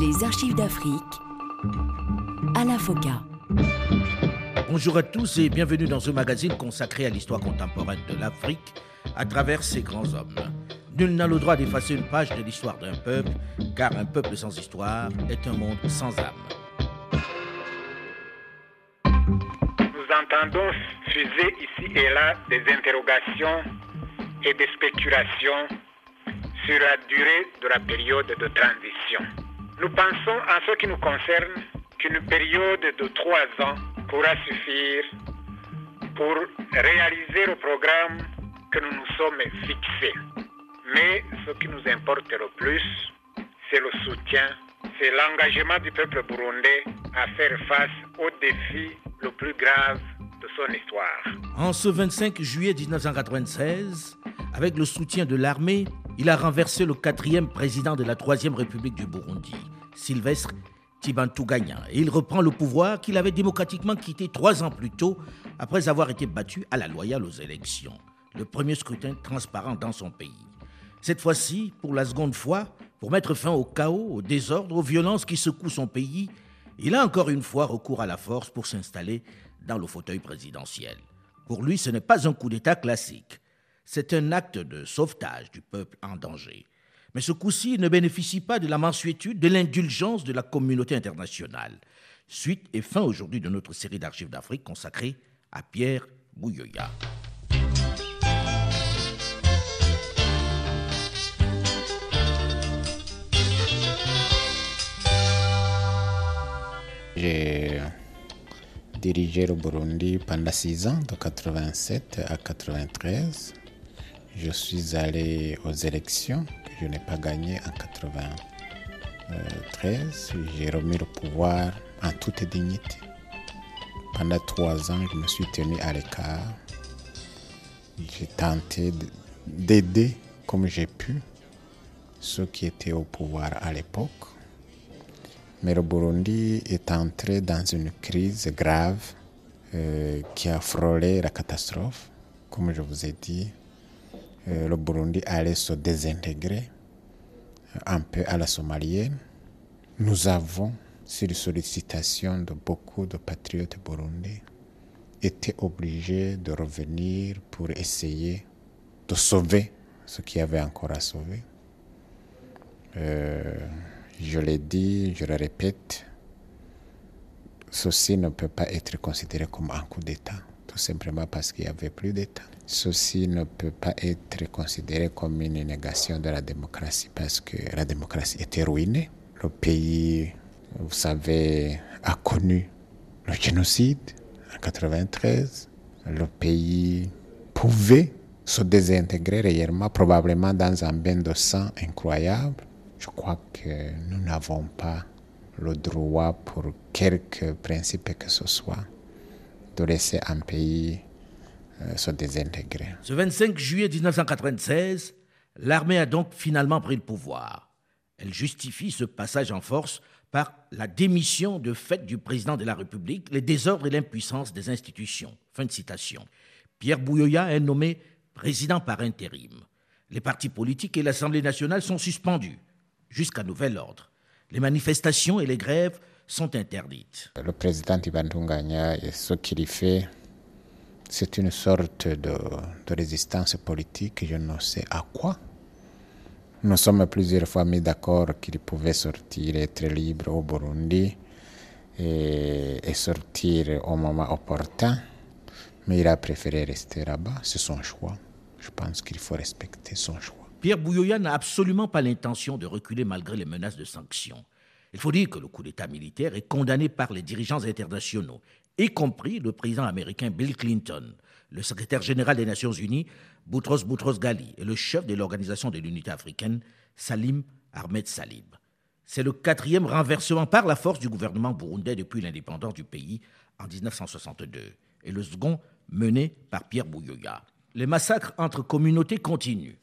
Les archives d'Afrique à la FOCA. Bonjour à tous et bienvenue dans ce magazine consacré à l'histoire contemporaine de l'Afrique à travers ses grands hommes. Nul n'a le droit d'effacer une page de l'histoire d'un peuple, car un peuple sans histoire est un monde sans âme. Nous entendons fuser ici et là des interrogations et des spéculations sur la durée de la période de transition. Nous pensons, en ce qui nous concerne, qu'une période de trois ans pourra suffire pour réaliser le programme que nous nous sommes fixés. Mais ce qui nous importe le plus, c'est le soutien, c'est l'engagement du peuple burundais à faire face au défi le plus grave de son histoire. En ce 25 juillet 1996, avec le soutien de l'armée, il a renversé le quatrième président de la Troisième République du Burundi, Sylvestre Tibantuganya, et il reprend le pouvoir qu'il avait démocratiquement quitté trois ans plus tôt, après avoir été battu à la loyale aux élections. Le premier scrutin transparent dans son pays. Cette fois-ci, pour la seconde fois, pour mettre fin au chaos, au désordre, aux violences qui secouent son pays, il a encore une fois recours à la force pour s'installer dans le fauteuil présidentiel. Pour lui, ce n'est pas un coup d'État classique. C'est un acte de sauvetage du peuple en danger. Mais ce coup-ci ne bénéficie pas de la mensuétude, de l'indulgence de la communauté internationale. Suite et fin aujourd'hui de notre série d'archives d'Afrique consacrée à Pierre Bouyoya. J'ai dirigé le Burundi pendant six ans, de 87 à 93. Je suis allé aux élections que je n'ai pas gagnées en 93. J'ai remis le pouvoir en toute dignité. Pendant trois ans, je me suis tenu à l'écart. J'ai tenté d'aider comme j'ai pu ceux qui étaient au pouvoir à l'époque. Mais le Burundi est entré dans une crise grave euh, qui a frôlé la catastrophe. Comme je vous ai dit, euh, le Burundi allait se désintégrer un peu à la somalienne. Nous avons, sur sollicitation de beaucoup de patriotes burundais, été obligés de revenir pour essayer de sauver ce qu'il y avait encore à sauver. Euh, je l'ai dit, je le répète, ceci ne peut pas être considéré comme un coup d'État, tout simplement parce qu'il n'y avait plus d'État. Ceci ne peut pas être considéré comme une négation de la démocratie, parce que la démocratie était ruinée. Le pays, vous savez, a connu le génocide en 93. Le pays pouvait se désintégrer réellement, probablement dans un bain de sang incroyable je crois que nous n'avons pas le droit pour quelque principe que ce soit laisser un pays euh, se désintégrer. Ce 25 juillet 1996, l'armée a donc finalement pris le pouvoir. Elle justifie ce passage en force par la démission de fait du président de la République, les désordres et l'impuissance des institutions. Fin de citation. Pierre Bouyoya est nommé président par intérim. Les partis politiques et l'Assemblée nationale sont suspendus jusqu'à nouvel ordre. Les manifestations et les grèves sont interdites. Le président Ivan Tunganya, ce qu'il fait, c'est une sorte de, de, résistance politique, je ne sais à quoi. Nous sommes plusieurs fois mis d'accord qu'il pouvait sortir, être libre au Burundi et, et sortir au moment opportun, mais il a préféré rester là-bas, c'est son choix. Je pense qu'il faut respecter son choix. Pierre Bouyoya n'a absolument pas l'intention de reculer malgré les menaces de sanctions. Il faut dire que le coup d'État militaire est condamné par les dirigeants internationaux, y compris le président américain Bill Clinton, le secrétaire général des Nations Unies, Boutros Boutros Ghali, et le chef de l'Organisation de l'Unité africaine, Salim Ahmed Salib. C'est le quatrième renversement par la force du gouvernement burundais depuis l'indépendance du pays en 1962, et le second mené par Pierre Bouyoya. Les massacres entre communautés continuent.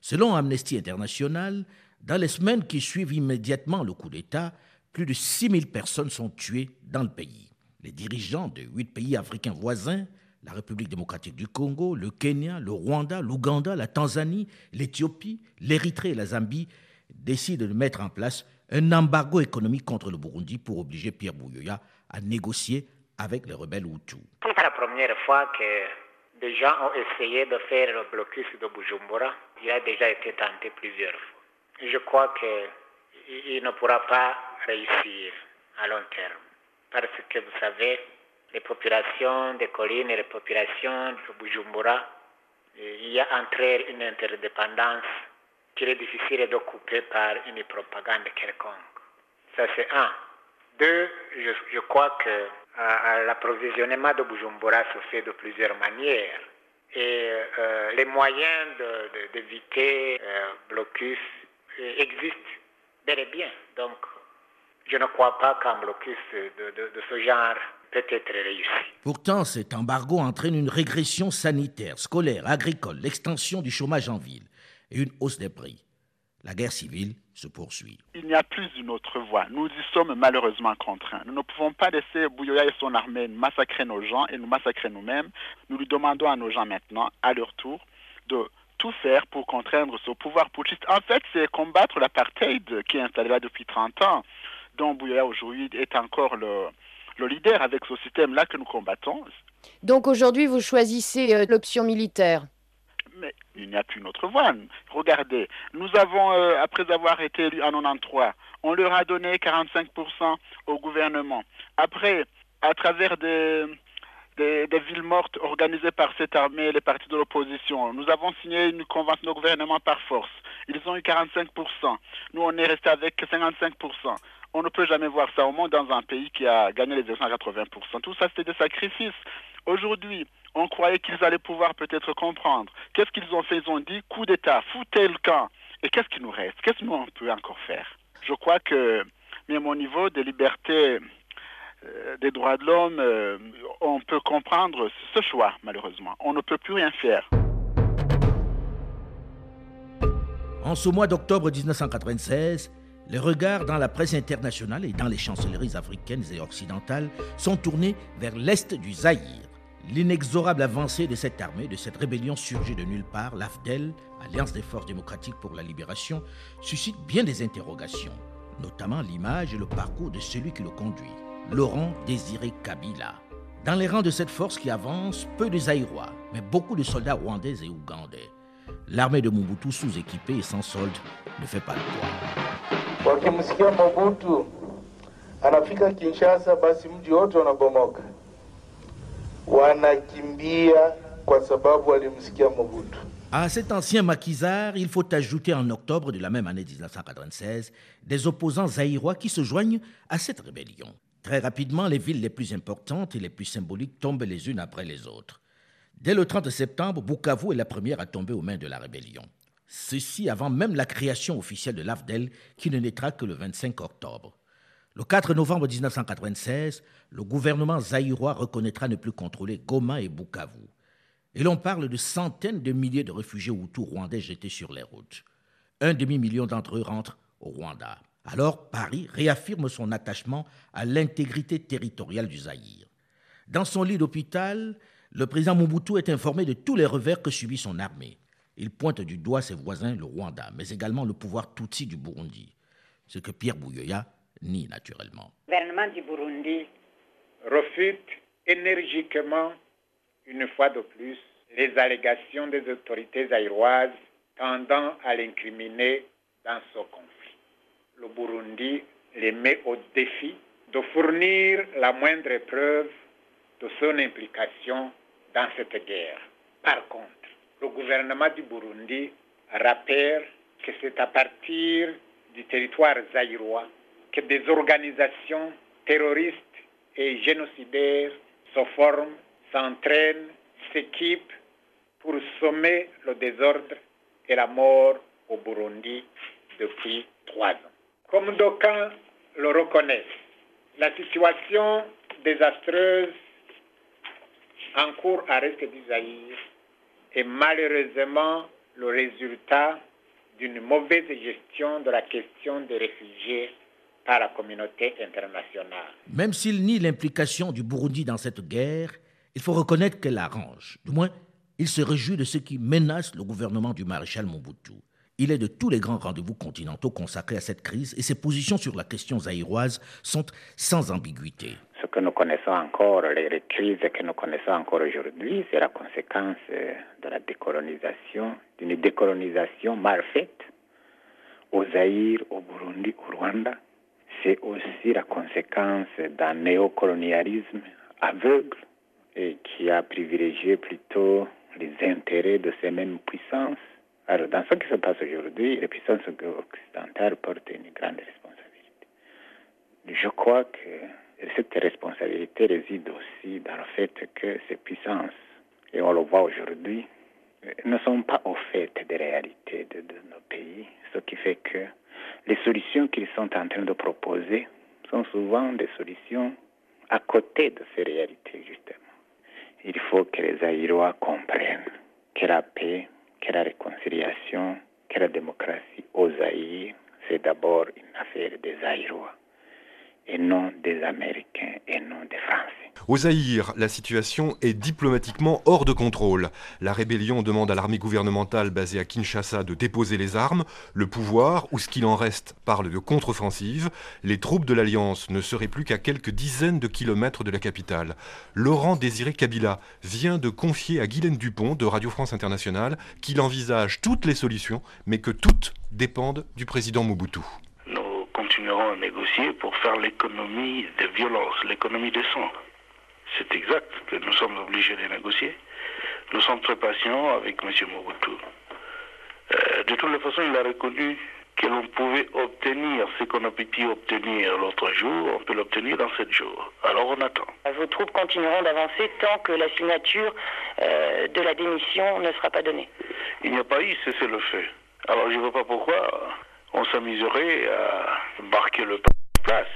Selon Amnesty International, dans les semaines qui suivent immédiatement le coup d'État, plus de 6000 personnes sont tuées dans le pays. Les dirigeants de huit pays africains voisins, la République démocratique du Congo, le Kenya, le Rwanda, l'Ouganda, la Tanzanie, l'Éthiopie, l'Érythrée et la Zambie, décide de mettre en place un embargo économique contre le Burundi pour obliger Pierre Bouyoya à négocier avec les rebelles Hutus. Ce n'est pas la première fois que des gens ont essayé de faire le blocus de Bujumbura. Il a déjà été tenté plusieurs fois. Je crois qu'il ne pourra pas réussir à long terme. Parce que vous savez, les populations des collines et les populations de Bujumbura, il y a entre elles une interdépendance qu'il est difficile de couper par une propagande quelconque. Ça c'est un. Deux, je, crois que l'approvisionnement de Bujumbura se fait de plusieurs manières. Et euh, les moyens d'éviter de, euh, blocus existent bel et bien. Donc, je ne crois pas qu'un blocus de, de, ce genre peut être réussi. Pourtant, cet embargo entraîne une régression sanitaire, scolaire, agricole, l'extension du chômage en ville et une hausse des prix. La guerre civile se poursuit. Il n'y a plus une autre voie. Nous y sommes malheureusement contraints. Nous ne pouvons pas laisser Bouyoya et son armée massacrer nos gens et nous massacrer nous-mêmes. Nous lui demandons à nos gens maintenant, à leur tour, de tout faire pour contraindre ce pouvoir putschiste. En fait, c'est combattre l'apartheid qui est installé là depuis 30 ans, dont Bouyoya aujourd'hui est encore le, le leader avec ce système-là que nous combattons. Donc aujourd'hui, vous choisissez euh, l'option militaire mais il n'y a plus notre voie. Regardez, nous avons, euh, après avoir été élus en 93, on leur a donné 45% au gouvernement. Après, à travers des, des, villes mortes organisées par cette armée et les partis de l'opposition, nous avons signé une convention de gouvernement par force. Ils ont eu 45%. Nous, on est resté avec 55%. On ne peut jamais voir ça au monde dans un pays qui a gagné les élections à 80%. Tout ça, c'était des sacrifices. Aujourd'hui, on croyait qu'ils allaient pouvoir peut-être comprendre. Qu'est-ce qu'ils ont fait? Ils ont dit coup d'État, foutez le camp. Et qu'est-ce qui nous reste? Qu'est-ce que nous on peut encore faire? Je crois que, même au niveau des libertés, des droits de l'homme, euh, on peut comprendre ce choix, malheureusement. On ne peut plus rien faire. En ce mois d'octobre 1996, les regards dans la presse internationale et dans les chancelleries africaines et occidentales sont tournés vers l'est du Zaïre. L'inexorable avancée de cette armée, de cette rébellion surgit de nulle part, l'AFDEL, Alliance des forces démocratiques pour la libération, suscite bien des interrogations, notamment l'image et le parcours de celui qui le conduit, Laurent Désiré Kabila. Dans les rangs de cette force qui avance, peu de Zaïrois, mais beaucoup de soldats rwandais et ougandais. L'armée de Mobutu sous-équipée et sans solde ne fait pas le poids. Mobutu anafika Kinshasa, basi mji wote unabomoka wanakimbia kwa sababu walimsikia Mobutu. À cet ancien maquisard, il faut ajouter en octobre de la même année 1996 des opposants zaïrois qui se joignent à cette rébellion. Très rapidement, les villes les plus importantes et les plus symboliques tombent les unes après les autres. Dès le 30 septembre, Bukavu est la première à tomber aux mains de la rébellion. Ceci avant même la création officielle de l'AFDEL qui ne naîtra que le 25 octobre. Le 4 novembre 1996, le gouvernement zaïrois reconnaîtra ne plus contrôler Goma et Bukavu. Et l'on parle de centaines de milliers de réfugiés hutus rwandais jetés sur les routes. Un demi-million d'entre eux rentrent au Rwanda. Alors Paris réaffirme son attachement à l'intégrité territoriale du Zaïre. Dans son lit d'hôpital, le président Mobutu est informé de tous les revers que subit son armée. Il pointe du doigt ses voisins, le Rwanda, mais également le pouvoir Tutsi du Burundi, ce que Pierre Bouyoya ni naturellement. Le gouvernement du Burundi refute énergiquement, une fois de plus, les allégations des autorités aéroises tendant à l'incriminer dans ce conflit. Le Burundi les met au défi de fournir la moindre preuve de son implication dans cette guerre. Par contre, le gouvernement du Burundi rappelle que c'est à partir du territoire zaïrois que des organisations terroristes et génocidaires se forment, s'entraînent, s'équipent pour sommer le désordre et la mort au Burundi depuis trois ans. Comme d'aucuns le reconnaissent, la situation désastreuse en cours à du Zaïre est malheureusement le résultat d'une mauvaise gestion de la question des réfugiés par la communauté internationale. Même s'il nie l'implication du Burundi dans cette guerre, il faut reconnaître qu'elle arrange. Du moins, il se réjouit de ce qui menace le gouvernement du maréchal Mobutu. Il est de tous les grands rendez-vous continentaux consacrés à cette crise et ses positions sur la question zaïroise sont sans ambiguïté. Ce que nous connaissons encore, les, crises que nous connaissons encore aujourd'hui, c'est la conséquence de la décolonisation, d'une décolonisation mal faite au Zaïre, au Burundi, au Rwanda. C'est aussi la conséquence d'un néocolonialisme aveugle et qui a privilégié plutôt les intérêts de ces mêmes puissances. Alors, dans ce qui se passe aujourd'hui, les puissances occidentales portent une grande responsabilité. Je crois que cette responsabilité réside aussi dans le fait que ces puissances, et on le voit aujourd'hui, ne sont pas au fait des réalités de, de nos pays, ce qui fait que les solutions qu'ils sont en train de proposer sont souvent des solutions à côté de ces réalités, justement. Il faut que les Aïrois comprennent que la paix, que la réconciliation, que la démocratie aux Aïrs, c'est d'abord une affaire des Aïrois et non des Américains et non des Français. Au Zaïre, la situation est diplomatiquement hors de contrôle. La rébellion demande à l'armée gouvernementale basée à Kinshasa de déposer les armes. Le pouvoir, ou ce qu'il en reste, parle de contre-offensive. Les troupes de l'Alliance ne seraient plus qu'à quelques dizaines de kilomètres de la capitale. Laurent Désiré Kabila vient de confier à Guylaine Dupont de Radio France Internationale qu'il envisage toutes les solutions, mais que toutes dépendent du président Mobutu continuerons à négocier pour faire l'économie des violences, l'économie des sang. C'est exact que nous sommes obligés de négocier. Nous sommes très patients avec M. Mobutu. Euh, de toutes les façons, il a reconnu que l'on pouvait obtenir ce qu'on a pu obtenir l'autre jour, on peut l'obtenir dans sept jours. Alors on attend. Vos troupes continueront d'avancer tant que la signature euh, de la démission ne sera pas donnée. Il n'y a pas eu cessez le feu. Alors je ne vois pas pourquoi on s'amuserait à marquer le place.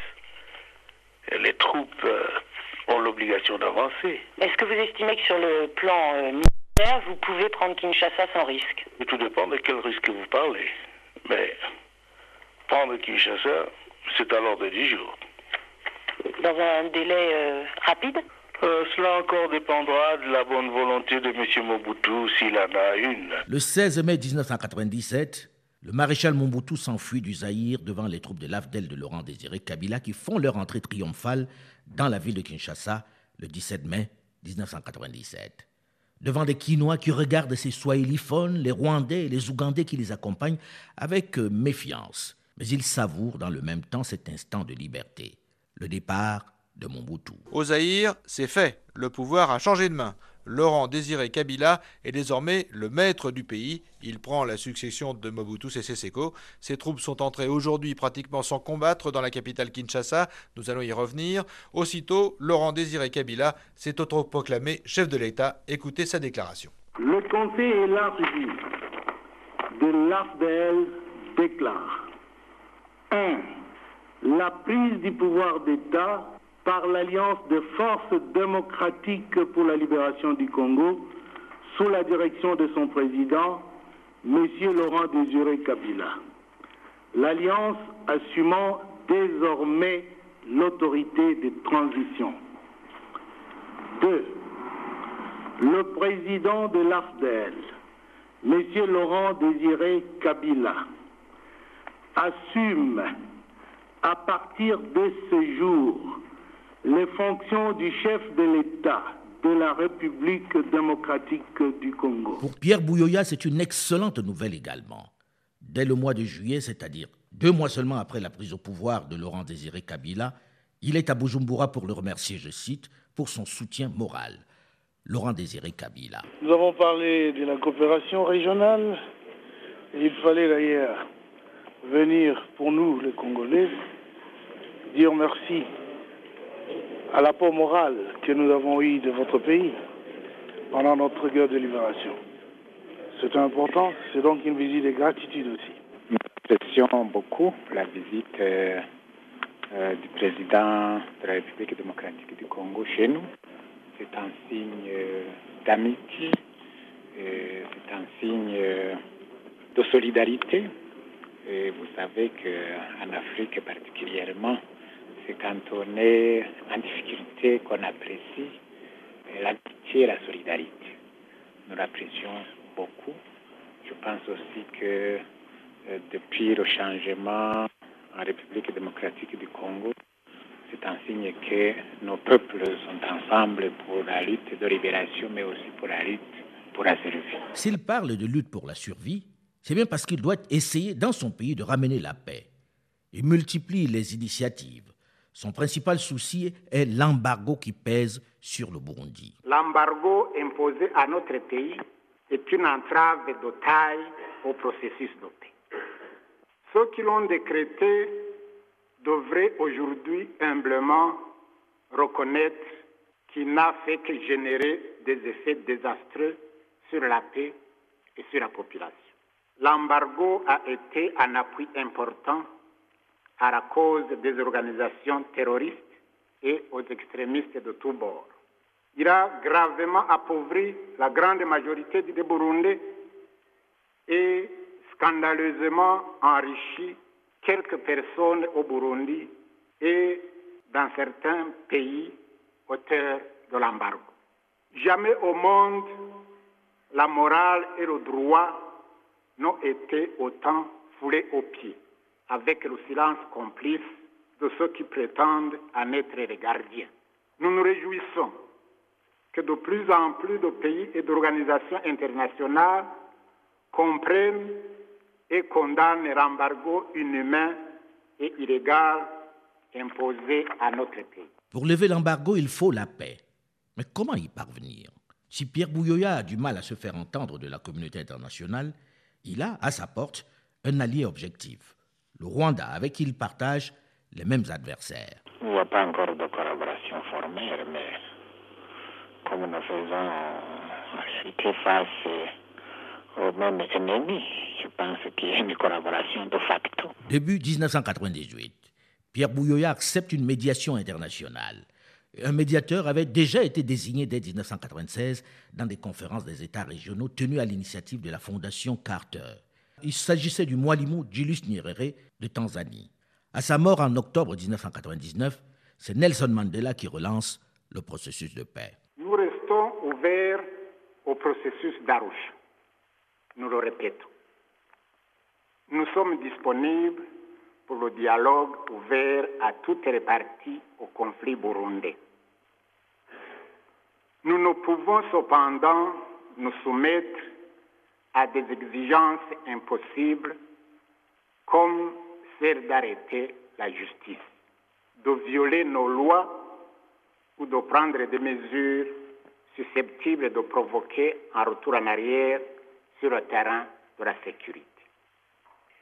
Les troupes euh, ont l'obligation d'avancer. Est-ce que vous estimez que sur le plan euh, militaire, vous pouvez prendre Kinshasa sans risque? Tout dépend de quel risque vous parlez. Mais prendre Kinshasa, c'est alors de 10 jours. Dans un délai euh, rapide? Cela encore dépendra de la bonne volonté de M. Mobutu s'il en a une. Le 16 mai 1997, le maréchal Mobutu s'enfuit du Zaïre devant les troupes de l'AFDEL de Laurent Désiré Kabila qui font leur entrée triomphale dans la ville de Kinshasa le 17 mai 1997. Devant des Quinois qui regardent ces Swahiliphones, les Rwandais et les Ougandais qui les accompagnent avec euh, méfiance. Mais ils savourent dans le même temps cet instant de liberté, le départ de Mobutu. Au Zaïre, c'est fait. Le pouvoir a changé de main. Laurent Désiré Kabila est désormais le maître du pays. Il prend la succession de Mobutu Sese Seko. Ses troupes sont entrées aujourd'hui pratiquement sans combattre dans la capitale Kinshasa. Nous allons y revenir. Aussitôt, Laurent Désiré Kabila s'est autoproclamé chef de l'État. Écoutez sa déclaration. Le Conseil élargi de l'AFDL déclare 1. La prise du pouvoir d'État par l'Alliance des forces démocratiques pour la libération du Congo, sous la direction de son président, M. Laurent Désiré Kabila. L'Alliance assumant désormais l'autorité de transition. 2. Le président de l'AFDEL, M. Laurent Désiré Kabila, assume à partir de ce jour les fonctions du chef de l'État de la République démocratique du Congo. Pour Pierre Bouyoya, c'est une excellente nouvelle également. Dès le mois de juillet, c'est-à-dire deux mois seulement après la prise au pouvoir de Laurent Désiré Kabila, il est à Bujumbura pour le remercier, je cite, pour son soutien moral. Laurent Désiré Kabila. Nous avons parlé de la coopération régionale. Il fallait d'ailleurs venir pour nous, les Congolais, dire merci à l'apport moral que nous avons eu de votre pays pendant notre guerre de libération. C'est important, c'est donc une visite de gratitude aussi. Nous apprécions beaucoup la visite euh, euh, du président de la République démocratique du Congo chez nous. C'est un signe euh, d'amitié, c'est un signe de solidarité. Et vous savez qu'en Afrique particulièrement, c'est quand on est en difficulté qu'on apprécie l'amitié et la solidarité. Nous l'apprécions beaucoup. Je pense aussi que euh, depuis le changement en République démocratique du Congo, c'est un signe que nos peuples sont ensemble pour la lutte de libération, mais aussi pour la lutte pour la survie. S'il parle de lutte pour la survie, c'est bien parce qu'il doit essayer dans son pays de ramener la paix. Il multiplie les initiatives. Son principal souci est l'embargo qui pèse sur le Burundi. L'embargo imposé à notre pays est une entrave de taille au processus de paix. Ceux qui l'ont décrété devraient aujourd'hui humblement reconnaître qu'il n'a fait que générer des effets désastreux sur la paix et sur la population. L'embargo a été un appui important à la cause des organisations terroristes et aux extrémistes de tous bords. Il a gravement appauvri la grande majorité des Burundais et scandaleusement enrichi quelques personnes au Burundi et dans certains pays auteurs de l'embargo. Jamais au monde la morale et le droit n'ont été autant foulés aux pieds, avec le silence complice de ceux qui prétendent en être les gardiens. Nous nous réjouissons que de plus en plus de pays et d'organisations internationales comprennent et condamnent l'embargo inhumain et illégal imposé à notre pays. Pour lever l'embargo, il faut la paix. Mais comment y parvenir? Si Pierre Bouyoya a du mal à se faire entendre de la communauté internationale, il a à sa porte un allié objectif, le Rwanda, avec qui il partage les mêmes adversaires. On ne voit pas encore de collaboration formelle, mais comme nous faisons en réalité face aux mêmes ennemis, je pense qu'il y a une collaboration de facto. Début 1998, Pierre Bouyoya accepte une médiation internationale. Un médiateur avait déjà été désigné dès 1996 dans des conférences des États régionaux tenues à l'initiative de la Fondation Carter. Il s'agissait du Mwalimu Julius Nyerere de Tanzanie. À sa mort en octobre 1999, c'est Nelson Mandela qui relance le processus de paix. Nous restons ouverts au processus d'Arusha. Nous le répétons. Nous sommes disponibles pour le dialogue ouvert à toutes les parties au conflit burundais. Nous ne pouvons cependant nous soumettre à des exigences impossibles comme celle d'arrêter la justice, de violer nos lois ou de prendre des mesures susceptibles de provoquer un retour en arrière sur le terrain de la sécurité.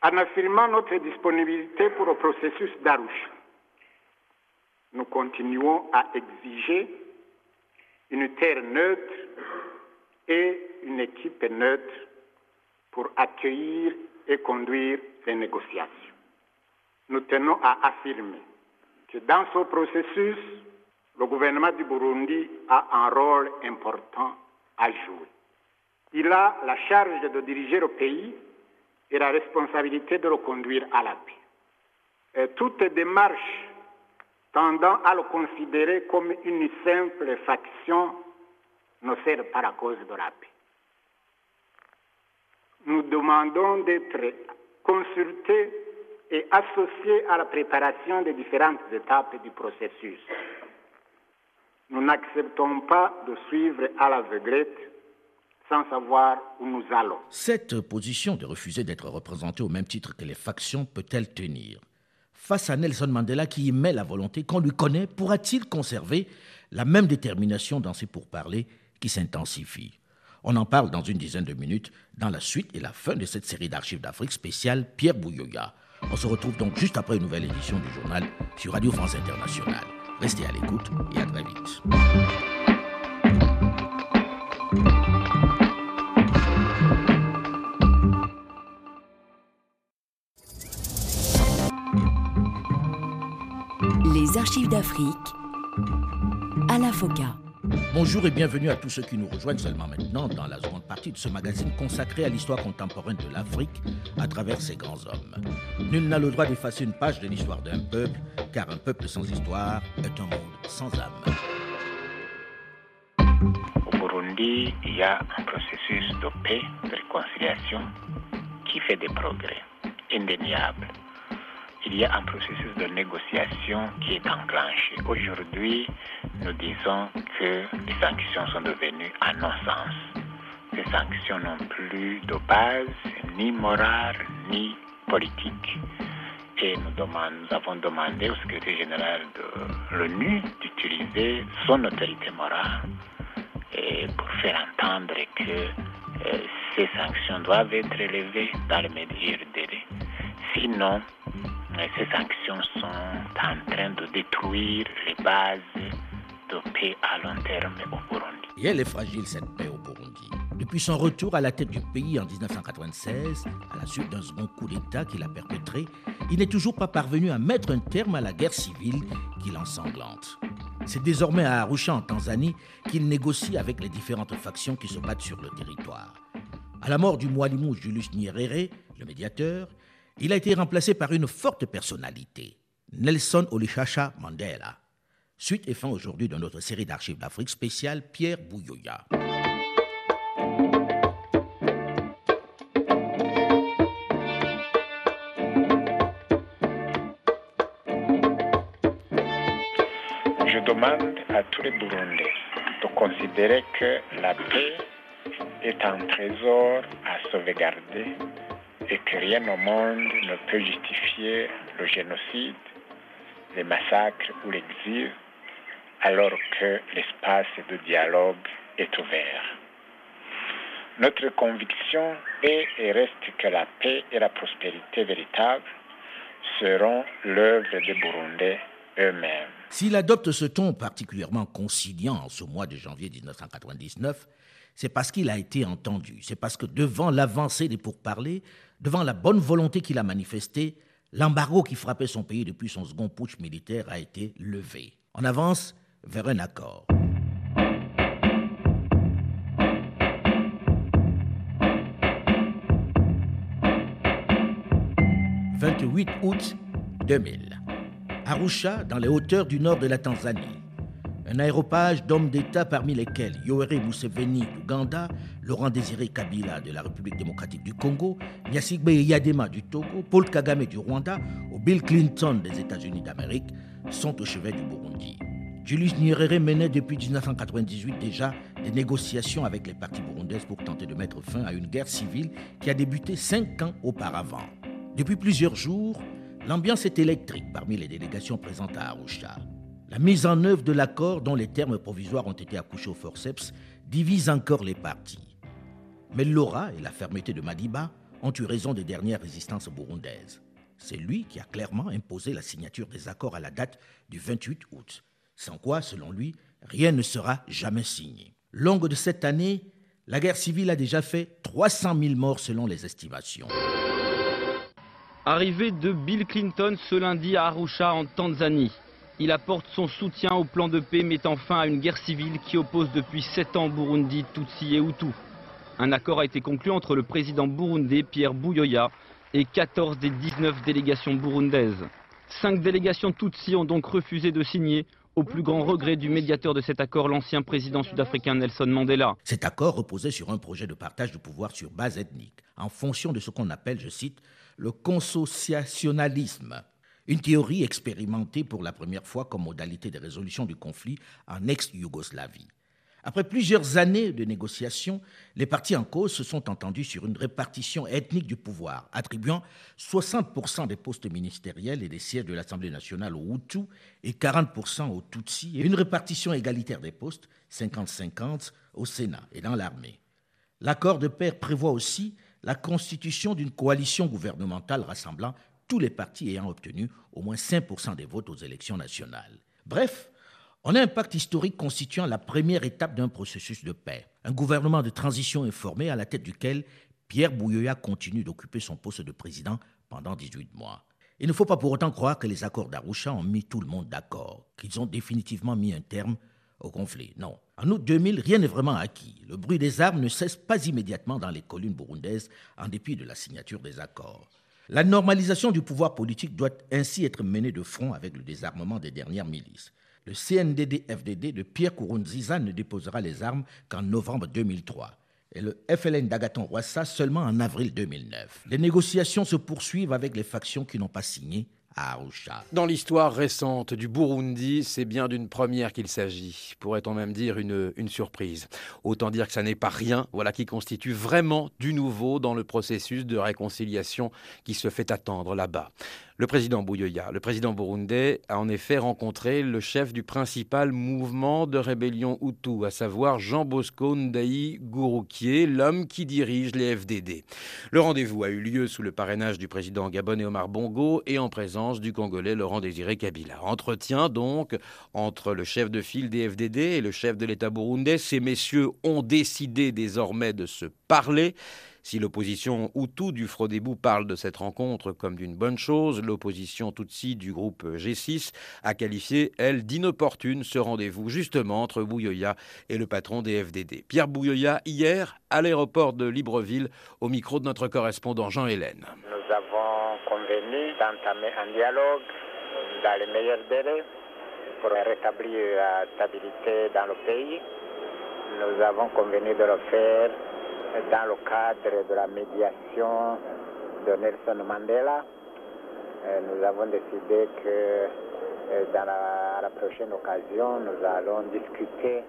En affirmant notre disponibilité pour le processus d'Arusha, nous continuons à exiger une terre neutre et une équipe neutre pour accueillir et conduire les négociations. Nous tenons à affirmer que dans ce processus, le gouvernement du Burundi a un rôle important à jouer. Il a la charge de diriger le pays et la responsabilité de le conduire à la paix. Et toute démarche tendant à le considérer comme une simple faction ne sert pas la cause de la paix. Nous demandons d'être consultés et associés à la préparation des différentes étapes du processus. Nous n'acceptons pas de suivre à l'aveuglette sans savoir où nous allons. Cette position de refuser d'être représenté au même titre que les factions peut-elle tenir? Face à Nelson Mandela qui y met la volonté qu'on lui connaît, pourra-t-il conserver la même détermination dans ses pourparlers qui s'intensifient? On en parle dans une dizaine de minutes dans la suite et la fin de cette série d'archives d'Afrique spéciale Pierre Bouyoya. On se retrouve donc juste après une nouvelle édition du journal sur Radio France Internationale. Restez à l'écoute et à très vite. Les archives d'Afrique à la FOCA. Bonjour et bienvenue à tous ceux qui nous rejoignent seulement maintenant dans la seconde partie de ce magazine consacré à l'histoire contemporaine de l'Afrique à travers ses grands hommes. Nul n'a le droit d'effacer une page de l'histoire d'un peuple, car un peuple sans histoire est un monde sans âme. Au Burundi, il y a un processus de paix, de réconciliation qui fait des progrès. indéniable. Il y a un processus de négociation qui est enclenché. Aujourd'hui, nous disons que les sanctions sont devenues un non-sens. Ces sanctions n'ont plus de base ni morale ni politique. Et nous, avons demandé au secrétaire général de l'ONU d'utiliser son autorité morale et pour faire entendre que euh, ces sanctions doivent être élevées dans les meilleurs délais. Sinon, euh, ces sanctions sont en train de détruire les bases de paix à long terme au Burundi. Et elle est fragile, cette paix au Burundi. Depuis son retour à la tête du pays en 1996, à la suite d'un second coup d'État qu'il a perpétré, il n'est toujours pas parvenu à mettre un terme à la guerre civile qui l'ensanglante. C'est désormais à Arusha, en Tanzanie, qu'il négocie avec les différentes factions qui se battent sur le territoire. À la mort du Mwalimu Julius Nyerere, le médiateur, il a été remplacé par une forte personnalité, Nelson Olushasha Mandela. Suite et fin aujourd'hui de notre série d'archives d'Afrique spéciale Pierre Bouyoya. Je demande à tous les Burundais de considérer que la paix est un trésor à sauvegarder et que rien au monde ne peut justifier le génocide, les massacres ou l'exil, alors que l'espace de dialogue est ouvert. Notre conviction est et reste que la paix et la prospérité véritable seront l'œuvre des Burundais eux-mêmes. S'il adopte ce ton particulièrement conciliant en ce mois de janvier 1999, c'est parce qu'il a été entendu. C'est parce que devant l'avancée des pourparlers, devant la bonne volonté qu'il a manifestée, l'embargo qui frappait son pays depuis son second putsch militaire a été levé. On avance vers un accord. « 28 août 2000. Arusha, dans les hauteurs du nord de la Tanzanie. Un aéropage d'hommes d'État parmi lesquels Yoweri Museveni d'Ouganda, Laurent Désiré Kabila de la République démocratique du Congo, Nyasigbe Yadema du Togo, Paul Kagame du Rwanda ou Bill Clinton des États-Unis d'Amérique sont au chevet du Burundi. Julius Nyerere menait depuis 1998 déjà des négociations avec les partis burundaises pour tenter de mettre fin à une guerre civile qui a débuté cinq ans auparavant. Depuis plusieurs jours, l'ambiance est électrique parmi les délégations présentes à Arusha. La mise en œuvre de l'accord dont les termes provisoires ont été accouchés au forceps divise encore les partis. Mais l'aura et la fermeté de Madiba ont eu raison des dernières résistances burundaises. C'est lui qui a clairement imposé la signature des accords à la date du 28 août, sans quoi, selon lui, rien ne sera jamais signé. Longue de cette année, la guerre civile a déjà fait 300 000 morts selon les estimations. Arrivée de Bill Clinton ce lundi à Arusha en Tanzanie. Il apporte son soutien au plan de paix mettant fin à une guerre civile qui oppose depuis 7 ans Burundi, Tutsi et Hutu. Un accord a été conclu entre le président burundais Pierre Bouyoya et 14 des 19 délégations burundaises. Cinq délégations Tutsi ont donc refusé de signer au plus grand regret du médiateur de cet accord, l'ancien président sud-africain Nelson Mandela. Cet accord reposait sur un projet de partage de pouvoir sur base ethnique, en fonction de ce qu'on appelle, je cite, le consociationalisme, une théorie expérimentée pour la première fois comme modalité de résolution du conflit en ex-Yougoslavie. Après plusieurs années de négociations, les partis en cause se sont entendus sur une répartition ethnique du pouvoir, attribuant 60% des postes ministériels et des sièges de l'Assemblée nationale aux Hutus et 40% aux Tutsis, et une répartition égalitaire des postes, 50-50, au Sénat et dans l'armée. L'accord de paix prévoit aussi la constitution d'une coalition gouvernementale rassemblant tous les partis ayant obtenu au moins 5% des votes aux élections nationales. Bref, on a un pacte historique constituant la première étape d'un processus de paix. Un gouvernement de transition est formé à la tête duquel Pierre Bouyoya continue d'occuper son poste de président pendant 18 mois. Il ne faut pas pour autant croire que les accords d'Arusha ont mis tout le monde d'accord, qu'ils ont définitivement mis un terme au conflit. Non. En août 2000, rien n'est vraiment acquis. Le bruit des armes ne cesse pas immédiatement dans les collines burundaises en dépit de la signature des accords. La normalisation du pouvoir politique doit ainsi être menée de front avec le désarmement des dernières milices. Le CNDD-FDD de Pierre Kourounziza ne déposera les armes qu'en novembre 2003. et le FLN d'Agaton Roissa seulement en avril 2009. Les négociations se poursuivent avec les factions qui n'ont pas signé dans l'histoire récente du Burundi, c'est bien d'une première qu'il s'agit. Pourrait-on même dire une, une surprise. Autant dire que ça n'est pas rien, voilà qui constitue vraiment du nouveau dans le processus de réconciliation qui se fait attendre là-bas. Le président Bouyoya, le président burundais, a en effet rencontré le chef du principal mouvement de rébellion Hutu, à savoir Jean Bosco Ndaï Gouroukié, l'homme qui dirige les FDD. Le rendez-vous a eu lieu sous le parrainage du président gabonais Omar Bongo et en présence du Congolais Laurent Désiré Kabila. Entretien donc entre le chef de file des FDD et le chef de l'État burundais. Ces messieurs ont décidé désormais de se parler. Si l'opposition Hutu du Frodébou parle de cette rencontre comme d'une bonne chose, l'opposition Tutsi du groupe G6 a qualifié, elle, d'inopportune ce rendez-vous justement entre Bouyoya et le patron des FDD. Pierre Bouyoya, hier, à l'aéroport de Libreville, au micro de notre correspondant Jean Convenu d'entamer un dialogue dans les meilleurs délais pour rétablir la stabilité dans le pays. Nous avons convenu de le faire dans le cadre de la médiation de Nelson Mandela, euh, nous avons décidé que euh, dans la, prochaine occasion, nous allons discuter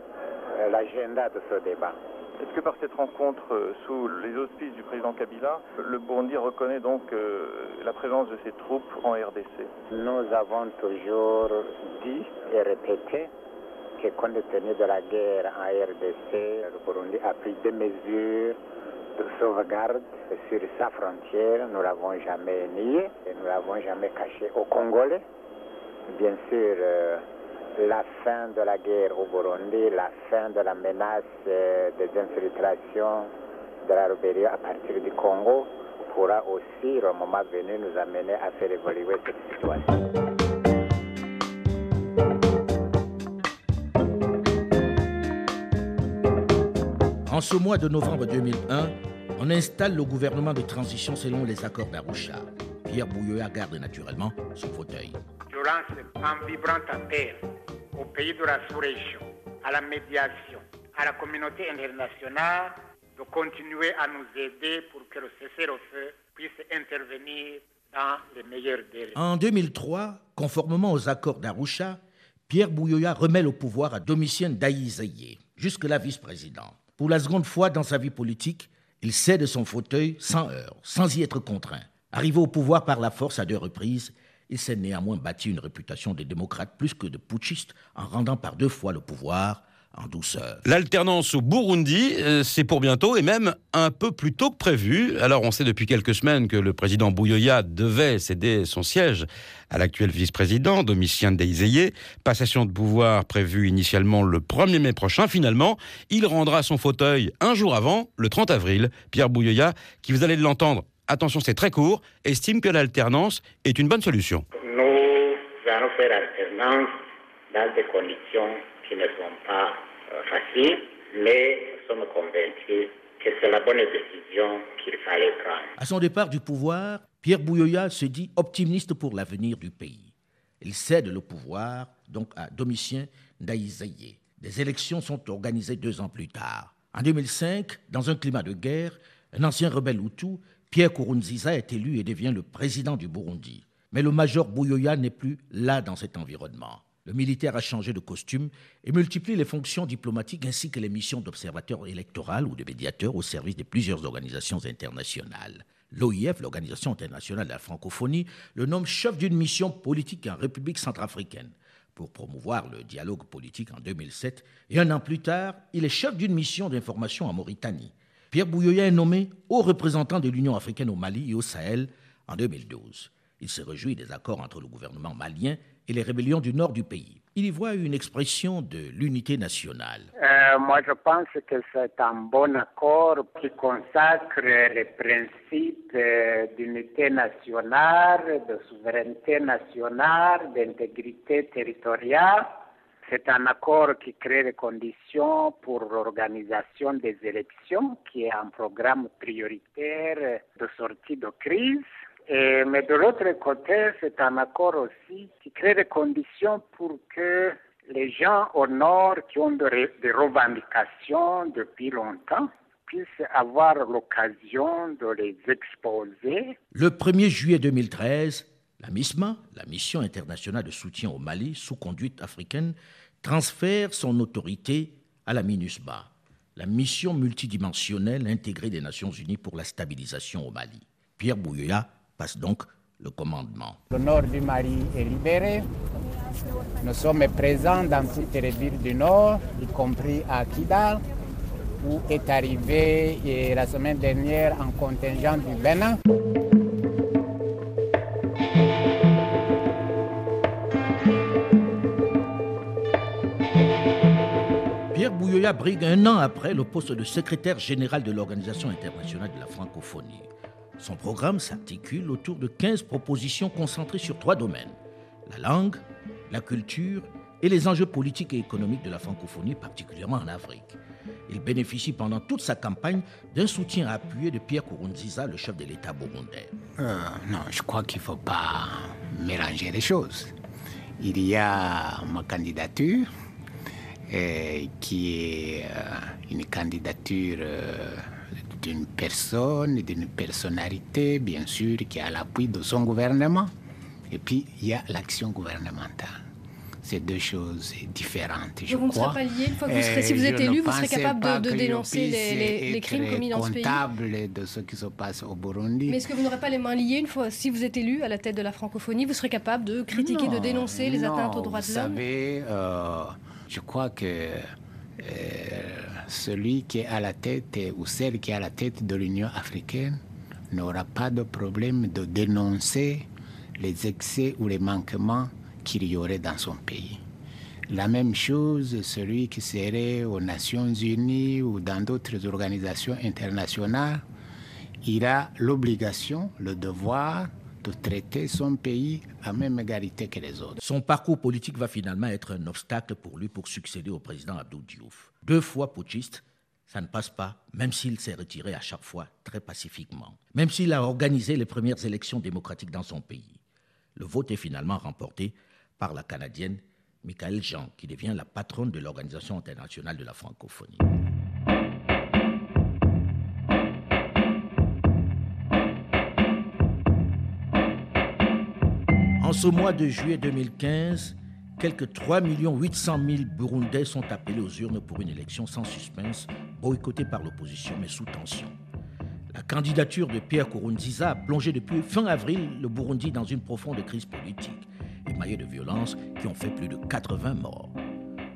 euh, l'agenda de ce débat. Est-ce que par cette rencontre sous les auspices du président Kabila, le Burundi reconnaît donc la présence de ses troupes en RDC Nous avons toujours dit et répété que compte tenu de la guerre en RDC, le Burundi a pris des mesures de sauvegarde sur sa frontière. Nous l'avons jamais nié et nous l'avons jamais caché aux Congolais. Bien sûr, euh, la fin de la guerre au Burundi, la fin de la menace euh, des infiltrations de la rébellion à partir du Congo pourra aussi, au moment venu, nous amener à faire évoluer cette situation. En ce mois de novembre 2001, on installe le gouvernement de transition selon les accords d'Arusha. Pierre Bouyoya garde naturellement son fauteuil. Je lance un vibrant appel aux pays de la sous-région, à la médiation, à la communauté internationale de continuer à nous aider pour que le cessez-le-feu puisse intervenir dans les meilleurs délais. En 2003, conformément aux accords d'Arusha, Pierre Bouyoya remet le pouvoir à Domitien Daïzeye, jusque-là vice-président. Pour la seconde fois dans sa vie politique, il cède son fauteuil sans heurts, sans y être contraint. Arrivé au pouvoir par la force à deux reprises, il s'est néanmoins bâti une réputation de démocrate plus que de putschiste en rendant par deux fois le pouvoir douceur. L'alternance au Burundi, euh, c'est pour bientôt et même un peu plus tôt que prévu. Alors on sait depuis quelques semaines que le président Bouyoya devait céder son siège à l'actuel vice-président Domitien Deizeye. Passation de pouvoir prévue initialement le 1er mai prochain. Finalement, il rendra son fauteuil un jour avant, le 30 avril. Pierre Bouyoya, qui vous allez l'entendre, attention c'est très court, estime que l'alternance est une bonne solution. Nous allons faire l'alternance dans des conditions qui ne sont pas euh, facile, mais nous sommes convaincus que c'est la bonne décision qu'il fallait prendre. À son départ du pouvoir, Pierre Bouyoya se dit optimiste pour l'avenir du pays. Il cède le pouvoir donc à Domitien Ndaïzaye. Des élections sont organisées deux ans plus tard. En 2005, dans un climat de guerre, un ancien rebelle Hutu, Pierre Kourounziza, est élu et devient le président du Burundi. Mais le major Bouyoya n'est plus là dans cet environnement. Le militaire a changé de costume et multiplie les fonctions diplomatiques ainsi que les missions d'observateur électoral ou de médiateur au service de plusieurs organisations internationales. L'OIF, l'Organisation internationale de la francophonie, le nomme chef d'une mission politique en République centrafricaine pour promouvoir le dialogue politique en 2007 et un an plus tard, il est chef d'une mission d'information en Mauritanie. Pierre Bouyoya est nommé haut représentant de l'Union africaine au Mali et au Sahel en 2012. Il se réjouit des accords entre le gouvernement malien et les rébellions du nord du pays. Il y voit une expression de l'unité nationale. Euh, moi, je pense que c'est un bon accord qui consacre les principes euh, d'unité nationale, de souveraineté nationale, d'intégrité territoriale. C'est un accord qui crée les conditions pour l'organisation des élections, qui est un programme prioritaire de sortie de crise mais de l'autre côté, c'est un accord aussi qui crée des conditions pour que les gens au nord qui ont des revendications depuis longtemps puisse avoir l'occasion de les exposer. Le 1er juillet 2013, la MISMA, la Mission internationale de soutien au Mali sous conduite africaine, transfère son autorité à la MINUSMA, la mission multidimensionnelle intégrée des Nations Unies pour la stabilisation au Mali. Pierre Bouyoya passe donc le commandement. Le nord du Mali est libéré. Nous sommes présents dans toutes les villes du nord, y compris à Kidal, où est arrivé la semaine dernière un contingent du Bénin. Bouyoya brigue un an après le poste de secrétaire général de l'Organisation internationale de la francophonie. Son programme s'articule autour de 15 propositions concentrées sur trois domaines la langue, la culture et les enjeux politiques et économiques de la francophonie, particulièrement en Afrique. Il bénéficie pendant toute sa campagne d'un soutien appuyé de Pierre Kourounziza, le chef de l'État burundais. Euh, non, je crois qu'il ne faut pas mélanger les choses. Il y a ma candidature, qui est euh, une candidature d'une personne, d'une personnalité, bien sûr, qui a l'appui de son gouvernement. Et puis, il y a l'action gouvernementale. C'est deux choses différentes, je Donc, crois. Vous ne serez pas lié, une fois que vous serez, si vous êtes élu, vous serez capable de, de dénoncer les, les, les, crimes commis dans ce pays comptable de ce qui se passe au Burundi. Mais est-ce que vous n'aurez pas les mains liées une fois, si vous êtes élu à la tête de la francophonie, vous serez capable de critiquer, non, de dénoncer les non, atteintes aux droits de l'homme? Vous savez, euh, je crois que euh, celui qui est à la tête ou celle qui est à la tête de l'Union africaine n'aura pas de problème de dénoncer les excès ou les manquements qu'il y aurait dans son pays. La même chose, celui qui serait aux Nations Unies ou dans d'autres organisations internationales, il a l'obligation, le devoir traiter son pays à même égalité que les autres. Son parcours politique va finalement être un obstacle pour lui pour succéder au président Abdou Diouf. Deux fois putschiste, ça ne passe pas, même s'il s'est retiré à chaque fois très pacifiquement, même s'il a organisé les premières élections démocratiques dans son pays. Le vote est finalement remporté par la Canadienne Michael Jean, qui devient la patronne de l'Organisation internationale de la francophonie. En ce mois de juillet 2015, quelques 3 800 000 Burundais sont appelés aux urnes pour une élection sans suspense, boycottée par l'opposition mais sous tension. La candidature de Pierre Kourounziza a plongé depuis fin avril le Burundi dans une profonde crise politique, émaillée de violences qui ont fait plus de 80 morts.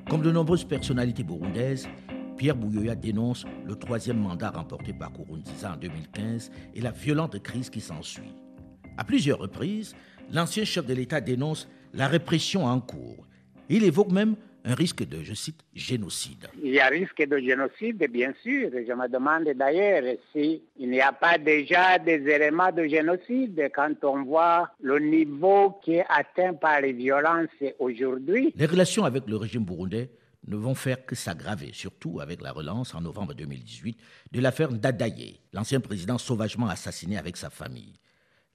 Comme de nombreuses personnalités burundaises, Pierre Bouyoya dénonce le troisième mandat remporté par Kourounziza en 2015 et la violente crise qui s'ensuit. À plusieurs reprises, l'ancien chef de l'État dénonce la répression en cours. Il évoque même un risque de, je cite, génocide. Il y a risque de génocide, bien sûr. Je me demande d'ailleurs s'il n'y a pas déjà des éléments de génocide quand on voit le niveau qui est atteint par les violences aujourd'hui. Les relations avec le régime burundais ne vont faire que s'aggraver, surtout avec la relance en novembre 2018 de l'affaire Ndadaye, l'ancien président sauvagement assassiné avec sa famille.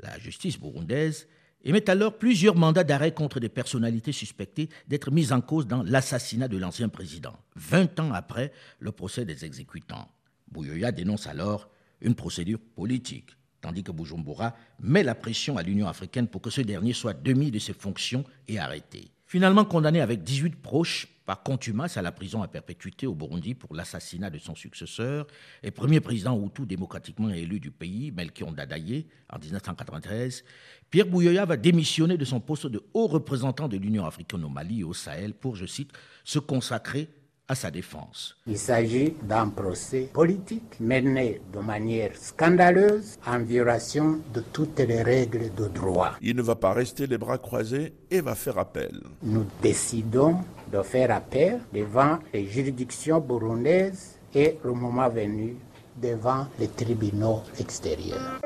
La justice burundaise émet alors plusieurs mandats d'arrêt contre des personnalités suspectées d'être mises en cause dans l'assassinat de l'ancien président, 20 ans après le procès des exécutants. Bouyoya dénonce alors une procédure politique, tandis que Bujumbura met la pression à l'Union africaine pour que ce dernier soit demi de ses fonctions et arrêté. Finalement condamné avec 18 proches par contumace à la prison à perpétuité au Burundi pour l'assassinat de son successeur et premier président Hutu démocratiquement élu du pays, Melchior Ndadaye, en 1993, Pierre Bouyoya va démissionner de son poste de haut représentant de l'Union africaine au Mali et au Sahel pour, je cite, se consacrer à sa défense. Il s'agit d'un procès politique mené de manière scandaleuse en violation de toutes les règles de droit. Il ne va pas rester les bras croisés et va faire appel. Nous décidons de faire appel devant les juridictions burundaises et le moment venu devant les tribunaux extérieurs.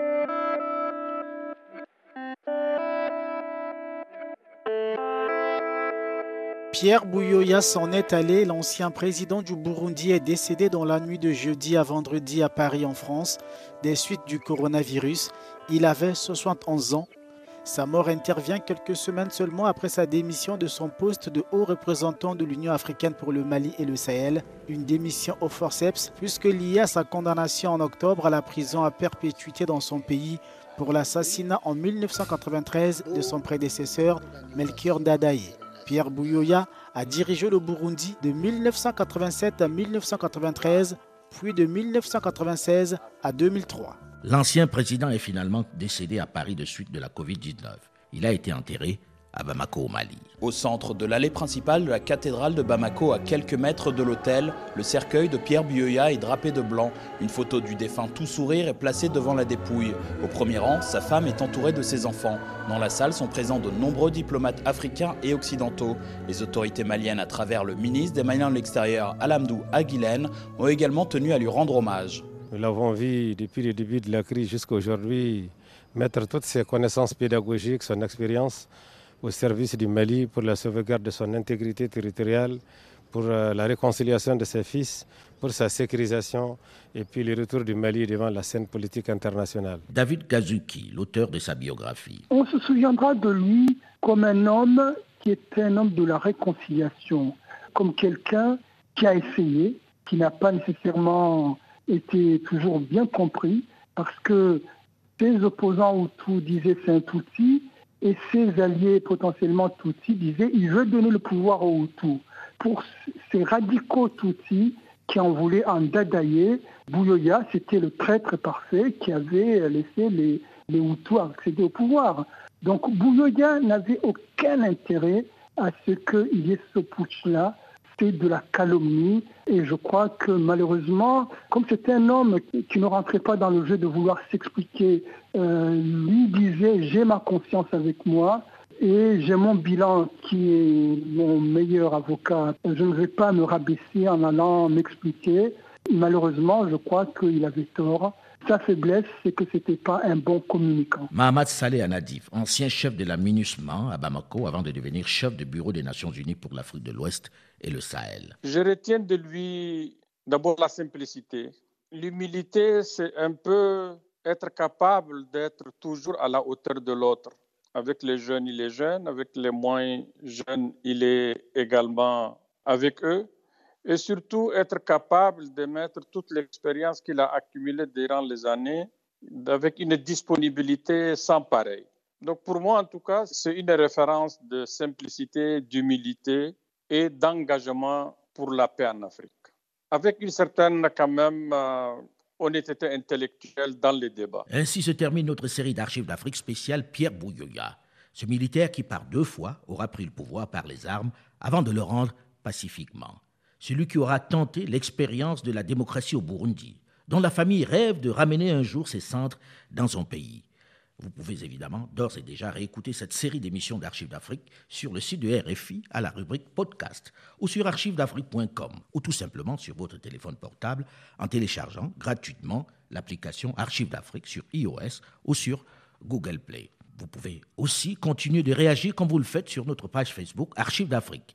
Pierre Bouyoya s'en est allé. L'ancien président du Burundi est décédé dans la nuit de jeudi à vendredi à Paris en France des suites du coronavirus. Il avait 71 ans. Sa mort intervient quelques semaines seulement après sa démission de son poste de haut représentant de l'Union africaine pour le Mali et le Sahel, une démission au forceps puisque liée à sa condamnation en octobre à la prison à perpétuité dans son pays pour l'assassinat en 1993 de son prédécesseur Melchior Ndadaye. Pierre Bouyoya a dirigé le Burundi de 1987 à 1993, puis de 1996 à 2003. L'ancien président est finalement décédé à Paris de suite de la Covid-19. Il a été enterré à Bamako au Mali. Au centre de l'allée principale de la cathédrale de Bamako, à quelques mètres de l'hôtel, le cercueil de Pierre Buyoya est drapé de blanc. Une photo du défunt tout sourire est placée devant la dépouille. Au premier rang, sa femme est entourée de ses enfants. Dans la salle sont présents de nombreux diplomates africains et occidentaux. Les autorités maliennes, à travers le ministre des Maliens de l'extérieur, Alamdou Aguilène, ont également tenu à lui rendre hommage. Nous l'avons vu depuis le début de la crise jusqu'à aujourd'hui mettre toutes ses connaissances pédagogiques, son expérience au service du Mali pour la sauvegarde de son intégrité territoriale, pour euh, la réconciliation de ses fils, pour sa sécurisation et puis le retour du Mali devant la scène politique internationale. David Kazuki, l'auteur de sa biographie. On se souviendra de lui comme un homme qui était un homme de la réconciliation, comme quelqu'un qui a essayé, qui n'a pas nécessairement été toujours bien compris, parce que ses opposants autour disaient c'est un Tutsi, et ses alliés potentiellement Tutsis disaient il veut donner le pouvoir aux Hutus. Pour ces radicaux Tutsis qui en voulaient en dadailler, Bouyoya, c'était le traître parfait qui avait laissé les, les Hutus accéder au pouvoir. Donc Bouyoya n'avait aucun intérêt à ce qu'il y ait ce putsch-là de la calomnie. Et je crois que malheureusement, comme c'était un homme qui ne rentrait pas dans le jeu de vouloir s'expliquer, euh, lui disait j'ai ma conscience avec moi et j'ai mon bilan qui est mon meilleur avocat. Je ne vais pas me rabaisser en allant m'expliquer. Malheureusement, je crois qu'il avait tort. Sa faiblesse, c'est que ce n'était pas un bon communicant. Mahamad Saleh Anadif, ancien chef de la MINUSMA à Bamako avant de devenir chef du bureau des Nations Unies pour l'Afrique de l'Ouest et le Sahel. Je retiens de lui d'abord la simplicité. L'humilité, c'est un peu être capable d'être toujours à la hauteur de l'autre. Avec les jeunes, il est jeune, avec les moins jeunes, il est également avec eux et surtout être capable de mettre toute l'expérience qu'il a accumulée durant les années avec une disponibilité sans pareil. Donc pour moi, en tout cas, c'est une référence de simplicité, d'humilité et d'engagement pour la paix en Afrique. Avec une certaine, quand même, euh, honnêteté intellectuelle dans les débats. Ainsi se termine notre série d'archives d'Afrique spéciale Pierre Bouyoya, ce militaire qui par deux fois aura pris le pouvoir par les armes avant de le rendre pacifiquement celui qui aura tenté l'expérience de la démocratie au Burundi, dont la famille rêve de ramener un jour ses centres dans son pays. Vous pouvez évidemment d'ores et déjà réécouter cette série d'émissions d'Archives d'Afrique sur le site de RFI à la rubrique podcast ou sur archivesdafrique.com ou tout simplement sur votre téléphone portable en téléchargeant gratuitement l'application Archives d'Afrique sur iOS ou sur Google Play. Vous pouvez aussi continuer de réagir comme vous le faites sur notre page Facebook Archives d'Afrique.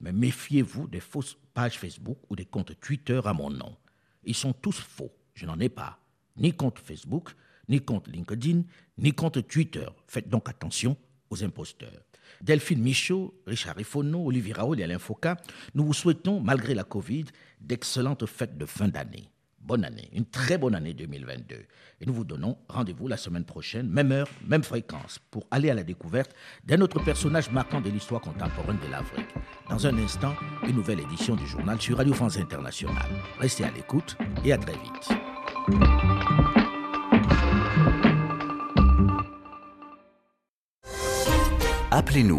Mais méfiez-vous des fausses pages Facebook ou des comptes Twitter à mon nom. Ils sont tous faux. Je n'en ai pas. Ni compte Facebook, ni compte LinkedIn, ni compte Twitter. Faites donc attention aux imposteurs. Delphine Michaud, Richard Ifono, Olivier Raoul et Alain Foucault, nous vous souhaitons, malgré la Covid, d'excellentes fêtes de fin d'année bonne année, une très bonne année 2022. Et nous vous donnons rendez-vous la semaine prochaine, même heure, même fréquence, pour aller à la découverte d'un autre personnage marquant de l'histoire contemporaine de l'Afrique. Dans un instant, une nouvelle édition du journal sur Radio France Internationale. Restez à l'écoute et à très vite. Appelez-nous